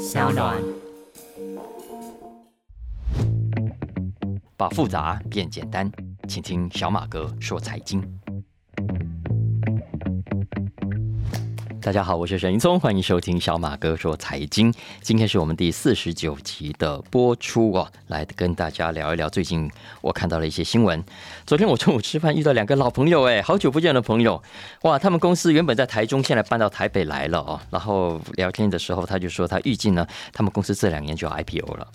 小暖。把复杂变简单，请听小马哥说财经。大家好，我是沈云聪，欢迎收听小马哥说财经。今天是我们第四十九集的播出哦，来跟大家聊一聊最近我看到了一些新闻。昨天我中午吃饭遇到两个老朋友，哎，好久不见的朋友，哇，他们公司原本在台中，现在搬到台北来了哦。然后聊天的时候，他就说他预计呢，他们公司这两年就要 IPO 了。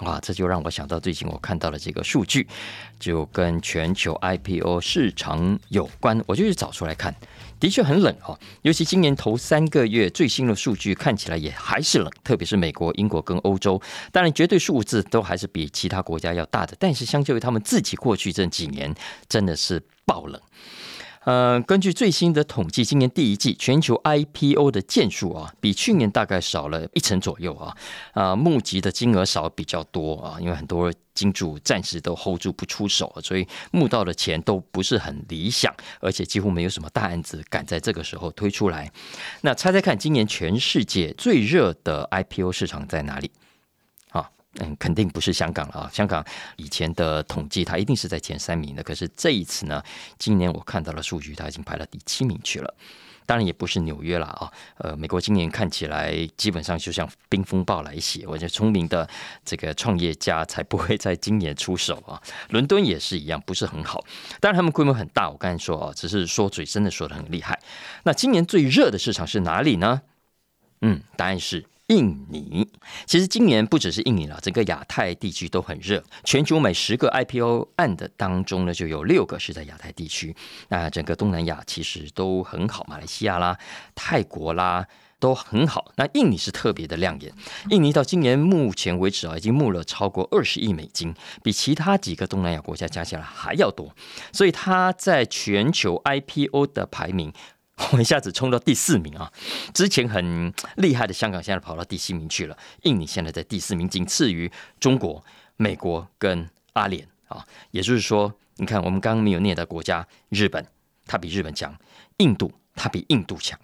哇，这就让我想到最近我看到了这个数据，就跟全球 IPO 市场有关，我就去找出来看，的确很冷哦。尤其今年头三个月最新的数据看起来也还是冷，特别是美国、英国跟欧洲，当然绝对数字都还是比其他国家要大的，但是相较于他们自己过去这几年，真的是爆冷。呃，根据最新的统计，今年第一季全球 IPO 的件数啊，比去年大概少了一成左右啊。啊，募集的金额少比较多啊，因为很多金主暂时都 hold 住不出手，所以募到的钱都不是很理想，而且几乎没有什么大案子敢在这个时候推出来。那猜猜看，今年全世界最热的 IPO 市场在哪里？嗯，肯定不是香港了啊！香港以前的统计，它一定是在前三名的。可是这一次呢，今年我看到了数据，它已经排到第七名去了。当然也不是纽约了啊。呃，美国今年看起来基本上就像冰风暴来袭，我觉得聪明的这个创业家才不会在今年出手啊。伦敦也是一样，不是很好。当然他们规模很大，我刚才说啊，只是说嘴真的说的很厉害。那今年最热的市场是哪里呢？嗯，答案是。印尼其实今年不只是印尼了，整个亚太地区都很热。全球每十个 IPO 案的当中呢，就有六个是在亚太地区。那整个东南亚其实都很好，马来西亚啦、泰国啦都很好。那印尼是特别的亮眼。印尼到今年目前为止啊，已经募了超过二十亿美金，比其他几个东南亚国家加起来还要多。所以它在全球 IPO 的排名。我一下子冲到第四名啊！之前很厉害的香港，现在跑到第七名去了。印尼现在在第四名，仅次于中国、美国跟阿联啊。也就是说，你看我们刚刚没有念的国家，日本它比日本强，印度它比印度强。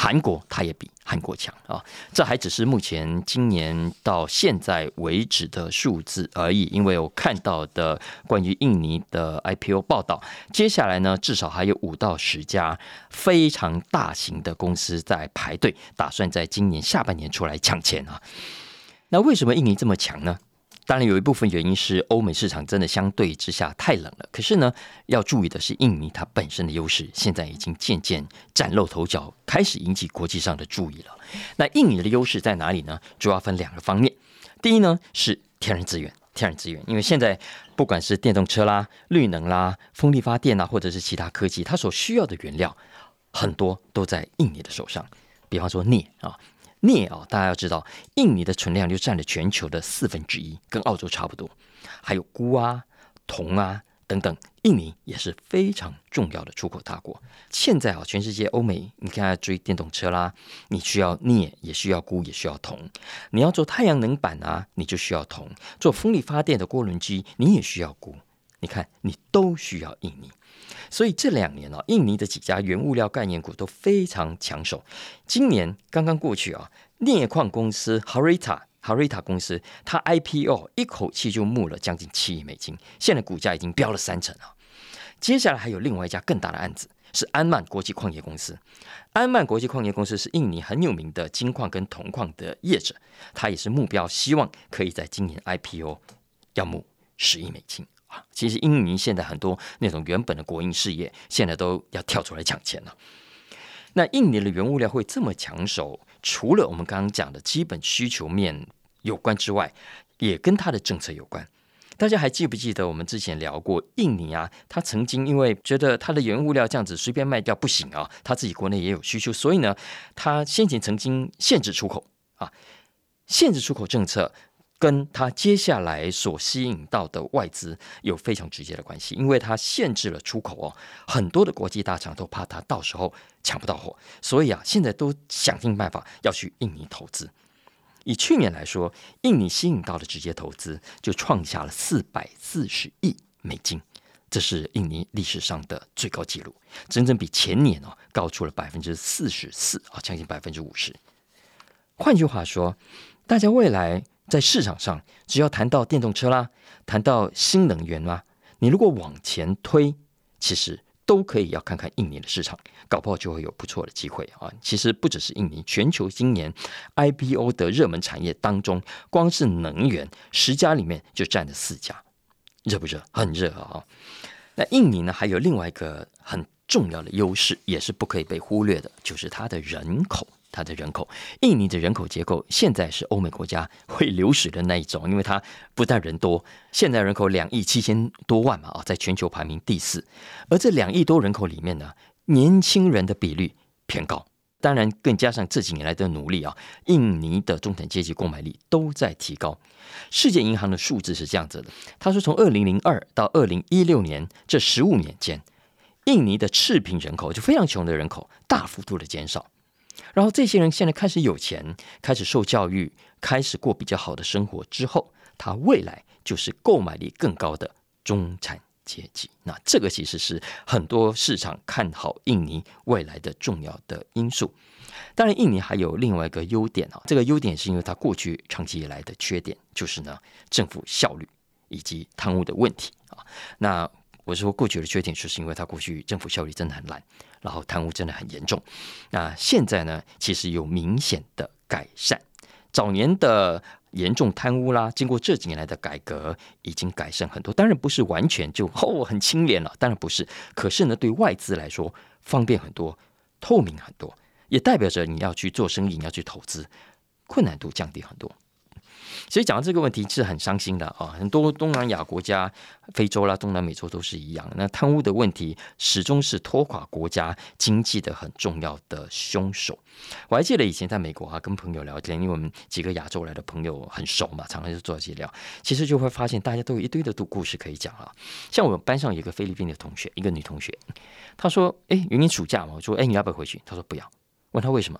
韩国它也比韩国强啊，这还只是目前今年到现在为止的数字而已。因为我看到的关于印尼的 IPO 报道，接下来呢至少还有五到十家非常大型的公司在排队，打算在今年下半年出来抢钱啊。那为什么印尼这么强呢？当然，有一部分原因是欧美市场真的相对之下太冷了。可是呢，要注意的是，印尼它本身的优势现在已经渐渐崭露头角，开始引起国际上的注意了。那印尼的优势在哪里呢？主要分两个方面。第一呢是天然资源，天然资源，因为现在不管是电动车啦、绿能啦、风力发电啊，或者是其他科技，它所需要的原料很多都在印尼的手上。比方说镍啊。镍啊，大家要知道，印尼的存量就占了全球的四分之一，跟澳洲差不多。还有钴啊、铜啊等等，印尼也是非常重要的出口大国。现在啊，全世界欧美，你看追电动车啦，你需要镍，也需要钴，也需要铜。你要做太阳能板啊，你就需要铜；做风力发电的涡轮机，你也需要钴。你看，你都需要印尼。所以这两年啊，印尼的几家原物料概念股都非常抢手。今年刚刚过去啊，镍矿公司 Harita Harita 公司，它 IPO 一口气就募了将近七亿美金，现在股价已经飙了三成啊。接下来还有另外一家更大的案子，是安曼国际矿业公司。安曼国际矿业公司是印尼很有名的金矿跟铜矿的业者，它也是目标，希望可以在今年 IPO 要募十亿美金。啊，其实印尼现在很多那种原本的国营事业，现在都要跳出来抢钱了。那印尼的原物料会这么抢手，除了我们刚刚讲的基本需求面有关之外，也跟它的政策有关。大家还记不记得我们之前聊过，印尼啊，他曾经因为觉得它的原物料这样子随便卖掉不行啊，他自己国内也有需求，所以呢，他先前曾经限制出口啊，限制出口政策。跟它接下来所吸引到的外资有非常直接的关系，因为它限制了出口哦，很多的国际大厂都怕它到时候抢不到货，所以啊，现在都想尽办法要去印尼投资。以去年来说，印尼吸引到的直接投资就创下了四百四十亿美金，这是印尼历史上的最高纪录，整整比前年哦高出了百分之四十四啊，将近百分之五十。换句话说。大家未来在市场上，只要谈到电动车啦，谈到新能源啦，你如果往前推，其实都可以要看看印尼的市场，搞不好就会有不错的机会啊。其实不只是印尼，全球今年 IPO 的热门产业当中，光是能源十家里面就占了四家，热不热？很热啊！那印尼呢，还有另外一个很重要的优势，也是不可以被忽略的，就是它的人口。它的人口，印尼的人口结构现在是欧美国家会流失的那一种，因为它不但人多，现在人口两亿七千多万嘛啊，在全球排名第四。而这两亿多人口里面呢，年轻人的比率偏高，当然更加上这几年来的努力啊，印尼的中产阶级购买力都在提高。世界银行的数字是这样子的，他说从二零零二到二零一六年这十五年间，印尼的赤贫人口就非常穷的人口大幅度的减少。然后这些人现在开始有钱，开始受教育，开始过比较好的生活之后，他未来就是购买力更高的中产阶级。那这个其实是很多市场看好印尼未来的重要的因素。当然，印尼还有另外一个优点啊，这个优点是因为它过去长期以来的缺点，就是呢政府效率以及贪污的问题啊。那我是说过去的缺点，就是因为它过去政府效率真的很烂。然后贪污真的很严重，那现在呢，其实有明显的改善。早年的严重贪污啦，经过这几年来的改革，已经改善很多。当然不是完全就哦很清廉了，当然不是。可是呢，对外资来说方便很多，透明很多，也代表着你要去做生意，你要去投资，困难度降低很多。所以讲到这个问题是很伤心的啊！很多东南亚国家、非洲啦、东南美洲都是一样。那贪污的问题始终是拖垮国家经济的很重要的凶手。我还记得以前在美国啊，跟朋友聊天，因为我们几个亚洲来的朋友很熟嘛，常常就做这些聊。其实就会发现大家都有一堆的故故事可以讲啊。像我们班上有一个菲律宾的同学，一个女同学，她说：“哎，明年暑假嘛。”我说：“哎，你要不要回去？”她说：“不要。”问她为什么？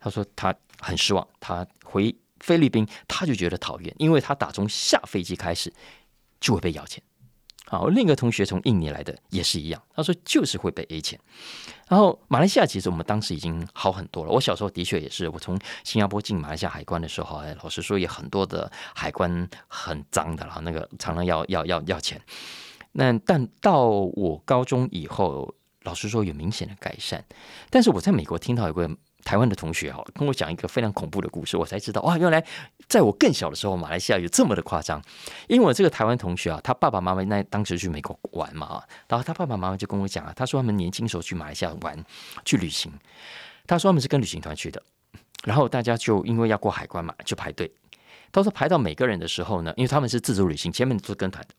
她说：“她很失望，她回。”菲律宾，他就觉得讨厌，因为他打从下飞机开始就会被要钱。好，另一个同学从印尼来的也是一样，他说就是会被 A 钱。然后马来西亚其实我们当时已经好很多了。我小时候的确也是，我从新加坡进马来西亚海关的时候，哎，老实说也很多的海关很脏的啦，那个常常要要要要钱。那但到我高中以后，老实说有明显的改善。但是我在美国听到有个。台湾的同学哈跟我讲一个非常恐怖的故事，我才知道哇，原来在我更小的时候，马来西亚有这么的夸张。因为我这个台湾同学啊，他爸爸妈妈那当时去美国玩嘛，然后他爸爸妈妈就跟我讲啊，他说他们年轻时候去马来西亚玩去旅行，他说他们是跟旅行团去的，然后大家就因为要过海关嘛，就排队。他说排到每个人的时候呢，因为他们是自助旅行，前面都是跟团的。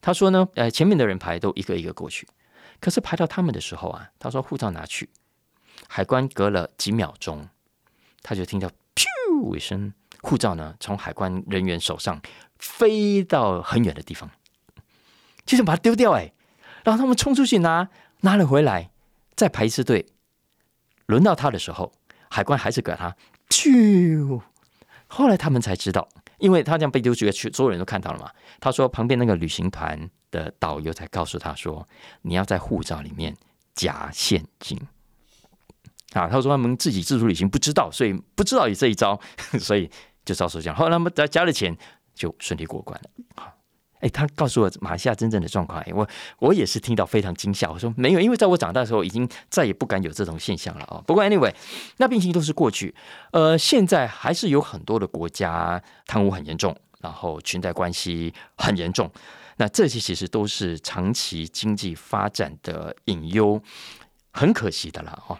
他说呢，呃，前面的人排都一个一个过去，可是排到他们的时候啊，他说护照拿去。海关隔了几秒钟，他就听到“噗”一声，护照呢从海关人员手上飞到很远的地方，就想把它丢掉哎。然后他们冲出去拿，拿了回来，再排一次队。轮到他的时候，海关还是给他“噗”。后来他们才知道，因为他这样被丢出去，所有人都看到了嘛。他说旁边那个旅行团的导游才告诉他说：“你要在护照里面夹现金。”啊，他说他们自己自助旅行不知道，所以不知道有这一招，所以就照手讲。后来他们加加了钱，就顺利过关了。好，哎，他告诉我马来西亚真正的状况，我我也是听到非常惊吓。我说没有，因为在我长大的时候，已经再也不敢有这种现象了啊。不过 anyway，那毕竟都是过去。呃，现在还是有很多的国家贪污很严重，然后裙带关系很严重。那这些其实都是长期经济发展的隐忧，很可惜的了啊。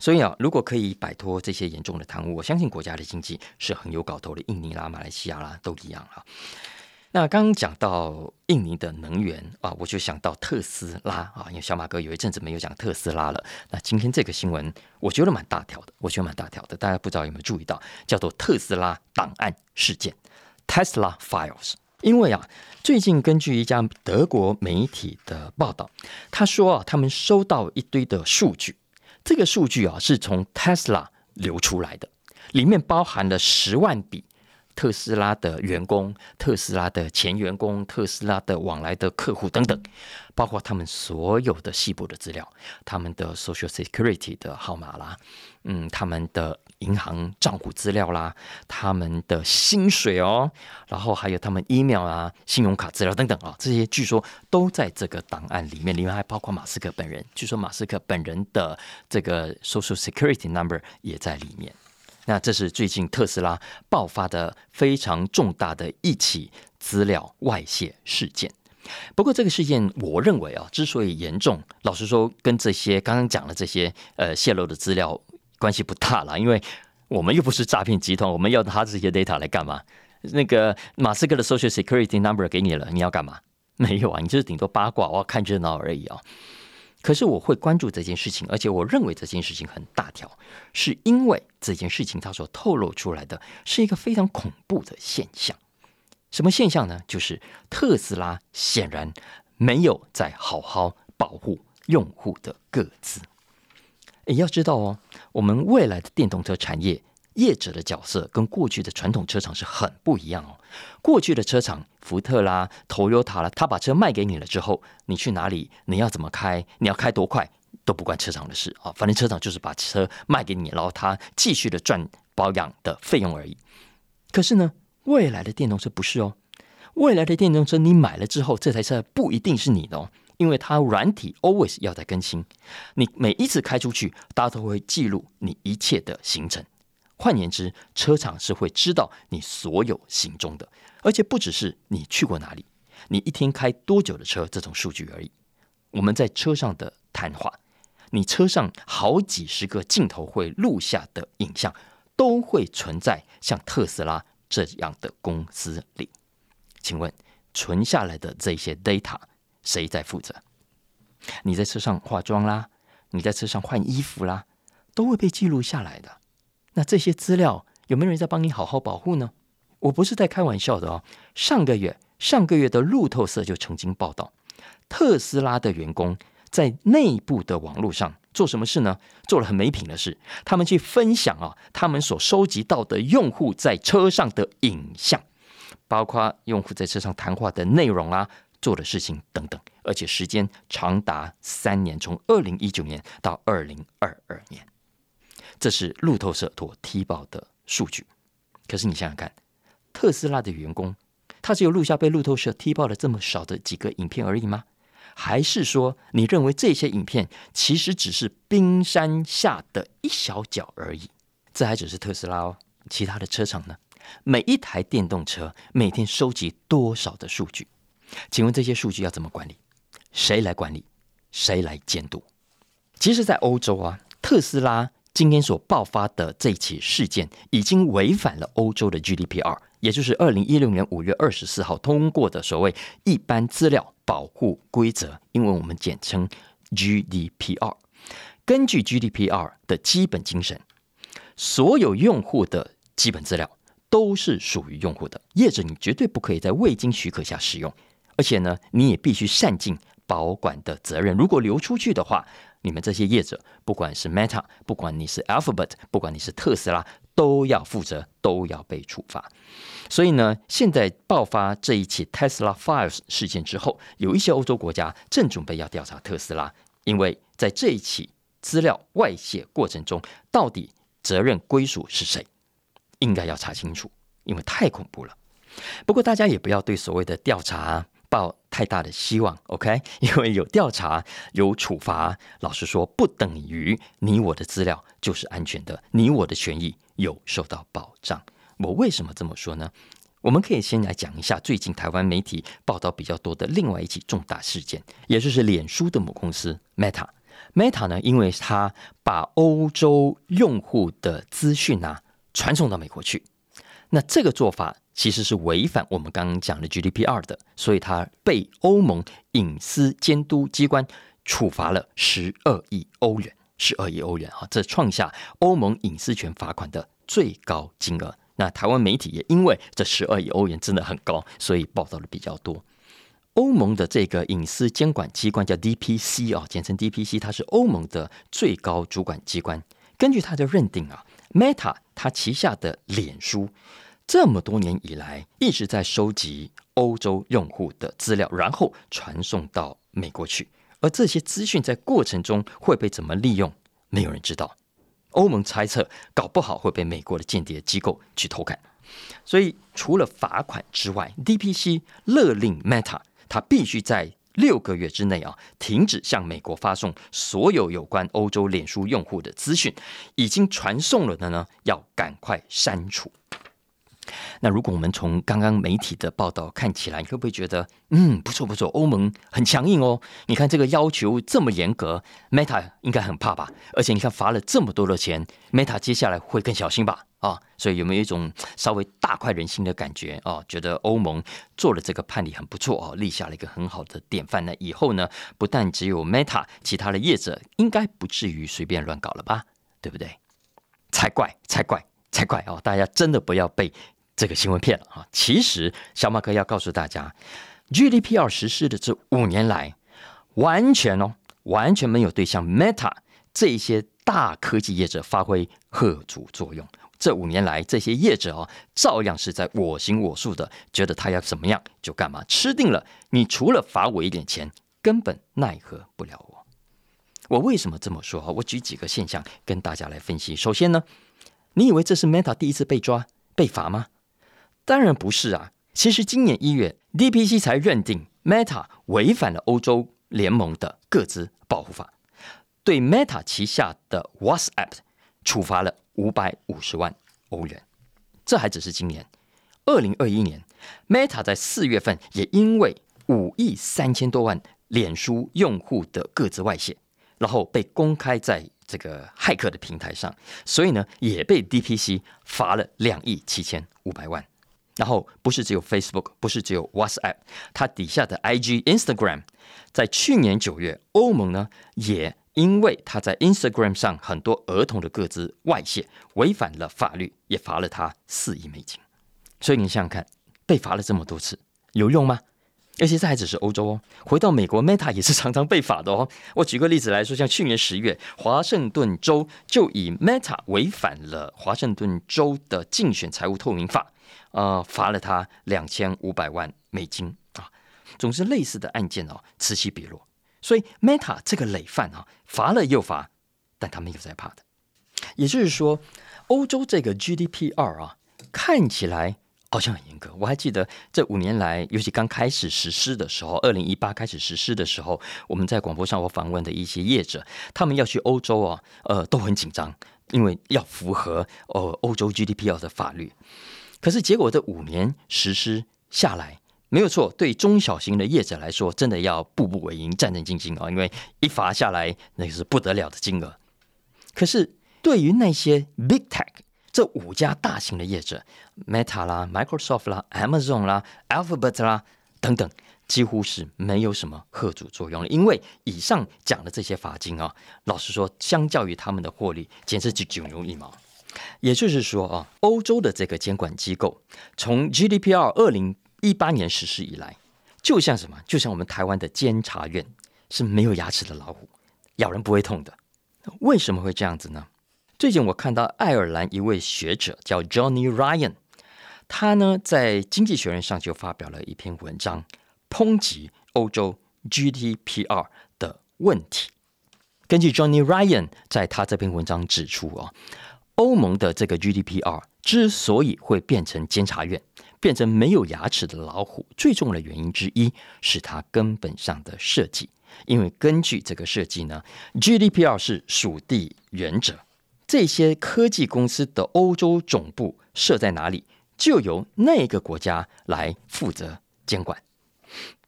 所以啊，如果可以摆脱这些严重的贪污，我相信国家的经济是很有搞头的。印尼啦、马来西亚啦都一样啊。那刚刚讲到印尼的能源啊，我就想到特斯拉啊，因为小马哥有一阵子没有讲特斯拉了。那今天这个新闻，我觉得蛮大条的，我觉得蛮大条的。大家不知道有没有注意到，叫做特斯拉档案事件 （Tesla Files）。因为啊，最近根据一家德国媒体的报道，他说啊，他们收到一堆的数据。这个数据啊，是从 Tesla 流出来的，里面包含了十万笔特斯拉的员工、特斯拉的前员工、特斯拉的往来的客户等等，包括他们所有的细部的资料，他们的 Social Security 的号码啦，嗯，他们的银行账户资料啦，他们的薪水哦，然后还有他们 email 啊、信用卡资料等等啊，这些据说都在这个档案里面，里面还包括马斯克本人，据说马斯克本人的这个 Social Security number 也在里面。那这是最近特斯拉爆发的非常重大的一起资料外泄事件。不过这个事件，我认为啊，之所以严重，老实说，跟这些刚刚讲的这些呃泄露的资料关系不大了，因为我们又不是诈骗集团，我们要他这些 data 来干嘛？那个马斯克的 Social Security number 给你了，你要干嘛？没有啊，你就是顶多八卦，我要看热闹而已啊。可是我会关注这件事情，而且我认为这件事情很大条，是因为这件事情它所透露出来的是一个非常恐怖的现象。什么现象呢？就是特斯拉显然没有在好好保护用户的个资。也要知道哦，我们未来的电动车产业。业者的角色跟过去的传统车厂是很不一样哦。过去的车厂，福特啦、Toyota 啦，他把车卖给你了之后，你去哪里，你要怎么开，你要开多快，都不关车厂的事啊。反正车厂就是把车卖给你，然后他继续的赚保养的费用而已。可是呢，未来的电动车不是哦。未来的电动车你买了之后，这台车不一定是你的哦，因为它软体 always 要在更新。你每一次开出去，大家都会记录你一切的行程。换言之，车厂是会知道你所有行踪的，而且不只是你去过哪里，你一天开多久的车这种数据而已。我们在车上的谈话，你车上好几十个镜头会录下的影像，都会存在像特斯拉这样的公司里。请问，存下来的这些 data 谁在负责？你在车上化妆啦，你在车上换衣服啦，都会被记录下来的。那这些资料有没有人在帮你好好保护呢？我不是在开玩笑的哦。上个月，上个月的路透社就曾经报道，特斯拉的员工在内部的网络上做什么事呢？做了很没品的事。他们去分享啊，他们所收集到的用户在车上的影像，包括用户在车上谈话的内容啊，做的事情等等，而且时间长达三年，从二零一九年到二零二二年。这是路透社所踢爆的数据，可是你想想看，特斯拉的员工，他只有录下被路透社踢爆了这么少的几个影片而已吗？还是说，你认为这些影片其实只是冰山下的一小角而已？这还只是特斯拉哦，其他的车厂呢？每一台电动车每天收集多少的数据？请问这些数据要怎么管理？谁来管理？谁来监督？其实，在欧洲啊，特斯拉。今天所爆发的这起事件，已经违反了欧洲的 GDPR，也就是二零一六年五月二十四号通过的所谓一般资料保护规则，因为我们简称 GDPR。根据 GDPR 的基本精神，所有用户的基本资料都是属于用户的，业者你绝对不可以在未经许可下使用，而且呢，你也必须善尽保管的责任。如果流出去的话，你们这些业者，不管是 Meta，不管你是 Alphabet，不管你是特斯拉，都要负责，都要被处罚。所以呢，现在爆发这一起 Tesla Files 事件之后，有一些欧洲国家正准备要调查特斯拉，因为在这一起资料外泄过程中，到底责任归属是谁，应该要查清楚，因为太恐怖了。不过大家也不要对所谓的调查。抱太大的希望，OK？因为有调查、有处罚，老实说，不等于你我的资料就是安全的，你我的权益有受到保障。我为什么这么说呢？我们可以先来讲一下最近台湾媒体报道比较多的另外一起重大事件，也就是脸书的母公司 Meta。Meta 呢，因为它把欧洲用户的资讯啊传送到美国去，那这个做法。其实是违反我们刚刚讲的 GDPR 的，所以他被欧盟隐私监督机关处罚了十二亿欧元，十二亿欧元啊，这创下欧盟隐私权罚款的最高金额。那台湾媒体也因为这十二亿欧元真的很高，所以报道的比较多。欧盟的这个隐私监管机关叫 DPC 啊，简称 DPC，它是欧盟的最高主管机关。根据它的认定啊，Meta 它旗下的脸书。这么多年以来一直在收集欧洲用户的资料，然后传送到美国去。而这些资讯在过程中会被怎么利用，没有人知道。欧盟猜测，搞不好会被美国的间谍机构去偷看。所以，除了罚款之外，DPC 勒令 Meta，它必须在六个月之内啊，停止向美国发送所有有关欧洲脸书用户的资讯。已经传送了的呢，要赶快删除。那如果我们从刚刚媒体的报道看起来，你会不会觉得，嗯，不错不错，欧盟很强硬哦？你看这个要求这么严格，Meta 应该很怕吧？而且你看罚了这么多的钱，Meta 接下来会更小心吧？啊，所以有没有一种稍微大快人心的感觉啊？觉得欧盟做了这个判例很不错哦，立下了一个很好的典范。那以后呢，不但只有 Meta，其他的业者应该不至于随便乱搞了吧？对不对？才怪，才怪，才怪哦！大家真的不要被。这个新闻片了啊！其实小马哥要告诉大家，GDPR 实施的这五年来，完全哦，完全没有对像 Meta 这些大科技业者发挥贺阻作用。这五年来，这些业者哦，照样是在我行我素的，觉得他要怎么样就干嘛，吃定了。你除了罚我一点钱，根本奈何不了我。我为什么这么说啊？我举几个现象跟大家来分析。首先呢，你以为这是 Meta 第一次被抓被罚吗？当然不是啊！其实今年一月，DPC 才认定 Meta 违反了欧洲联盟的个资保护法，对 Meta 旗下的 WhatsApp 处罚了五百五十万欧元。这还只是今年，二零二一年，Meta 在四月份也因为五亿三千多万脸书用户的个资外泄，然后被公开在这个骇客的平台上，所以呢，也被 DPC 罚了两亿七千五百万。然后不是只有 Facebook，不是只有 WhatsApp，它底下的 IG、Instagram，在去年九月，欧盟呢也因为它在 Instagram 上很多儿童的个资外泄，违反了法律，也罚了它四亿美金。所以你想想看，被罚了这么多次，有用吗？而且这还只是欧洲哦，回到美国，Meta 也是常常被罚的哦。我举个例子来说，像去年十月，华盛顿州就以 Meta 违反了华盛顿州的竞选财务透明法。呃，罚了他两千五百万美金啊！总之，类似的案件哦，此起彼落。所以，Meta 这个累犯啊，罚了又罚，但他没有在怕的。也就是说，欧洲这个 GDPR 啊，看起来好像很严格。我还记得这五年来，尤其刚开始实施的时候，二零一八开始实施的时候，我们在广播上我访问的一些业者，他们要去欧洲啊，呃，都很紧张，因为要符合呃欧洲 GDPR 的法律。可是结果这五年实施下来没有错，对中小型的业者来说，真的要步步为营、战战兢兢啊！因为一罚下来，那是不得了的金额。可是对于那些 Big Tech 这五家大型的业者，Meta 啦、Microsoft 啦、Amazon 啦、Alphabet 啦等等，几乎是没有什么贺阻作用了。因为以上讲的这些罚金啊，老实说，相较于他们的获利，简直就九牛一毛。也就是说啊，欧洲的这个监管机构从 GDPR 二零一八年实施以来，就像什么？就像我们台湾的监察院是没有牙齿的老虎，咬人不会痛的。为什么会这样子呢？最近我看到爱尔兰一位学者叫 Johnny Ryan，他呢在《经济学人》上就发表了一篇文章，抨击欧洲 GDPR 的问题。根据 Johnny Ryan 在他这篇文章指出啊。欧盟的这个 GDPR 之所以会变成监察院，变成没有牙齿的老虎，最重要的原因之一是它根本上的设计。因为根据这个设计呢，GDPR 是属地原则，这些科技公司的欧洲总部设在哪里，就由那个国家来负责监管。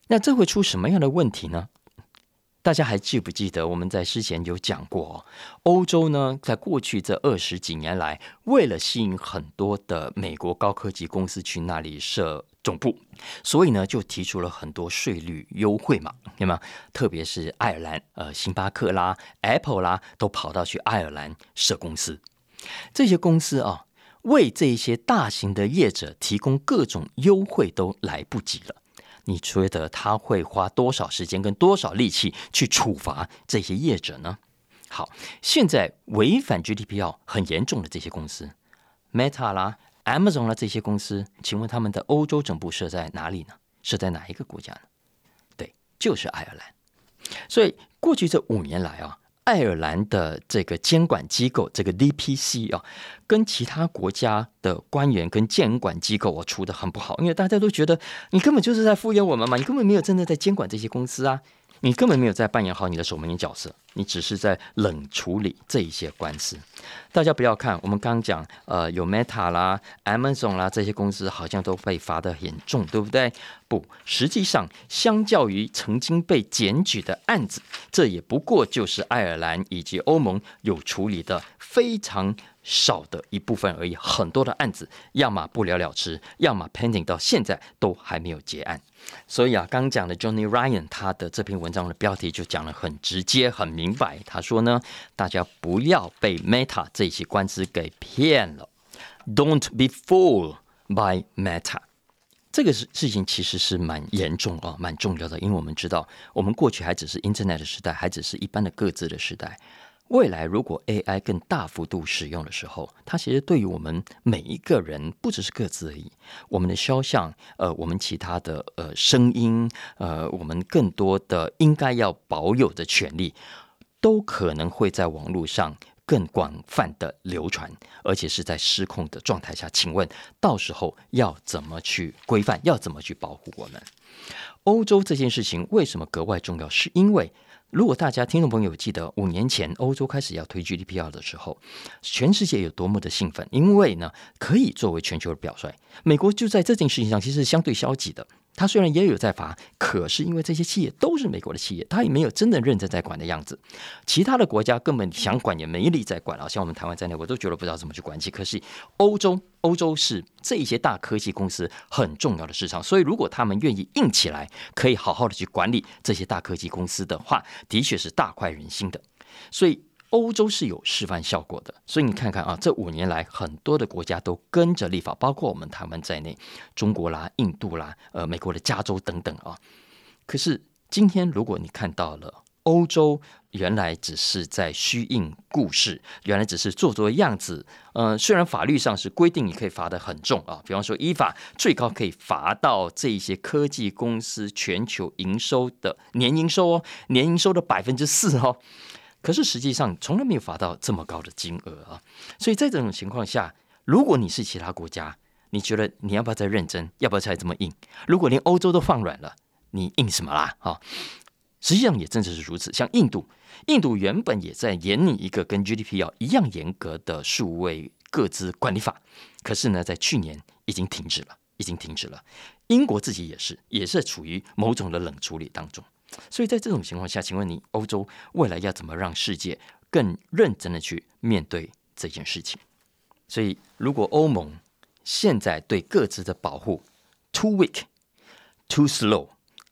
那这会出什么样的问题呢？大家还记不记得我们在之前有讲过，欧洲呢，在过去这二十几年来，为了吸引很多的美国高科技公司去那里设总部，所以呢，就提出了很多税率优惠嘛，对吗？特别是爱尔兰，呃，星巴克啦、Apple 啦，都跑到去爱尔兰设公司。这些公司啊，为这些大型的业者提供各种优惠都来不及了。你觉得他会花多少时间跟多少力气去处罚这些业者呢？好，现在违反 GDPR 很严重的这些公司，Meta 啦、Amazon 啦这些公司，请问他们的欧洲总部设在哪里呢？设在哪一个国家呢？对，就是爱尔兰。所以过去这五年来啊。爱尔兰的这个监管机构，这个 DPC 啊，跟其他国家的官员跟监管机构我处的很不好，因为大家都觉得你根本就是在敷衍我们嘛，你根本没有真的在监管这些公司啊。你根本没有在扮演好你的守门员角色，你只是在冷处理这一些官司。大家不要看我们刚刚讲，呃，有 Meta 啦、Amazon 啦这些公司好像都被罚得很重，对不对？不，实际上相较于曾经被检举的案子，这也不过就是爱尔兰以及欧盟有处理的非常少的一部分而已。很多的案子要么不了了之，要么 pending 到现在都还没有结案。所以啊，刚讲的 Johnny Ryan 他的这篇文章的标题就讲得很直接、很明白。他说呢，大家不要被 Meta 这些官司给骗了，Don't be fooled by Meta。这个事事情其实是蛮严重啊，蛮重要的，因为我们知道，我们过去还只是 Internet 的时代，还只是一般的各自的时代。未来如果 AI 更大幅度使用的时候，它其实对于我们每一个人，不只是各自而已，我们的肖像，呃，我们其他的呃声音，呃，我们更多的应该要保有的权利，都可能会在网络上更广泛的流传，而且是在失控的状态下。请问，到时候要怎么去规范？要怎么去保护我们？欧洲这件事情为什么格外重要？是因为。如果大家听众朋友记得五年前欧洲开始要推 GDPR 的时候，全世界有多么的兴奋，因为呢可以作为全球的表率。美国就在这件事情上其实是相对消极的。他虽然也有在罚，可是因为这些企业都是美国的企业，他也没有真的认真在管的样子。其他的国家根本想管也没力在管了，像我们台湾在内，我都觉得不知道怎么去管起。可是欧洲，欧洲是这些大科技公司很重要的市场，所以如果他们愿意硬起来，可以好好的去管理这些大科技公司的话，的确是大快人心的。所以。欧洲是有示范效果的，所以你看看啊，这五年来很多的国家都跟着立法，包括我们台湾在内，中国啦、印度啦、呃、美国的加州等等啊。可是今天，如果你看到了欧洲原来只是在虚应故事，原来只是做做样子，呃，虽然法律上是规定你可以罚的很重啊，比方说依法最高可以罚到这些科技公司全球营收的年营收哦，年营收的百分之四哦。可是实际上从来没有罚到这么高的金额啊！所以在这种情况下，如果你是其他国家，你觉得你要不要再认真？要不要再这么硬？如果连欧洲都放软了，你硬什么啦？哈！实际上也正是如此。像印度，印度原本也在研拟一个跟 GDP 要一样严格的数位各资管理法，可是呢，在去年已经停止了，已经停止了。英国自己也是，也是处于某种的冷处理当中。所以在这种情况下，请问你欧洲未来要怎么让世界更认真的去面对这件事情？所以，如果欧盟现在对各自的保护 too weak、too slow，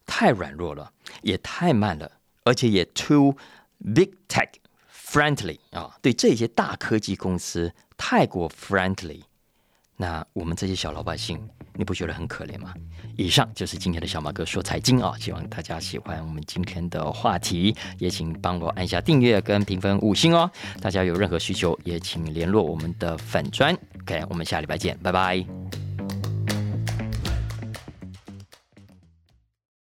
太软弱了，也太慢了，而且也 too big tech friendly 啊，对这些大科技公司太过 friendly。那我们这些小老百姓，你不觉得很可怜吗？以上就是今天的小马哥说财经啊，希望大家喜欢我们今天的话题，也请帮我按下订阅跟评分五星哦。大家有任何需求，也请联络我们的粉砖。OK，我们下礼拜见，拜拜。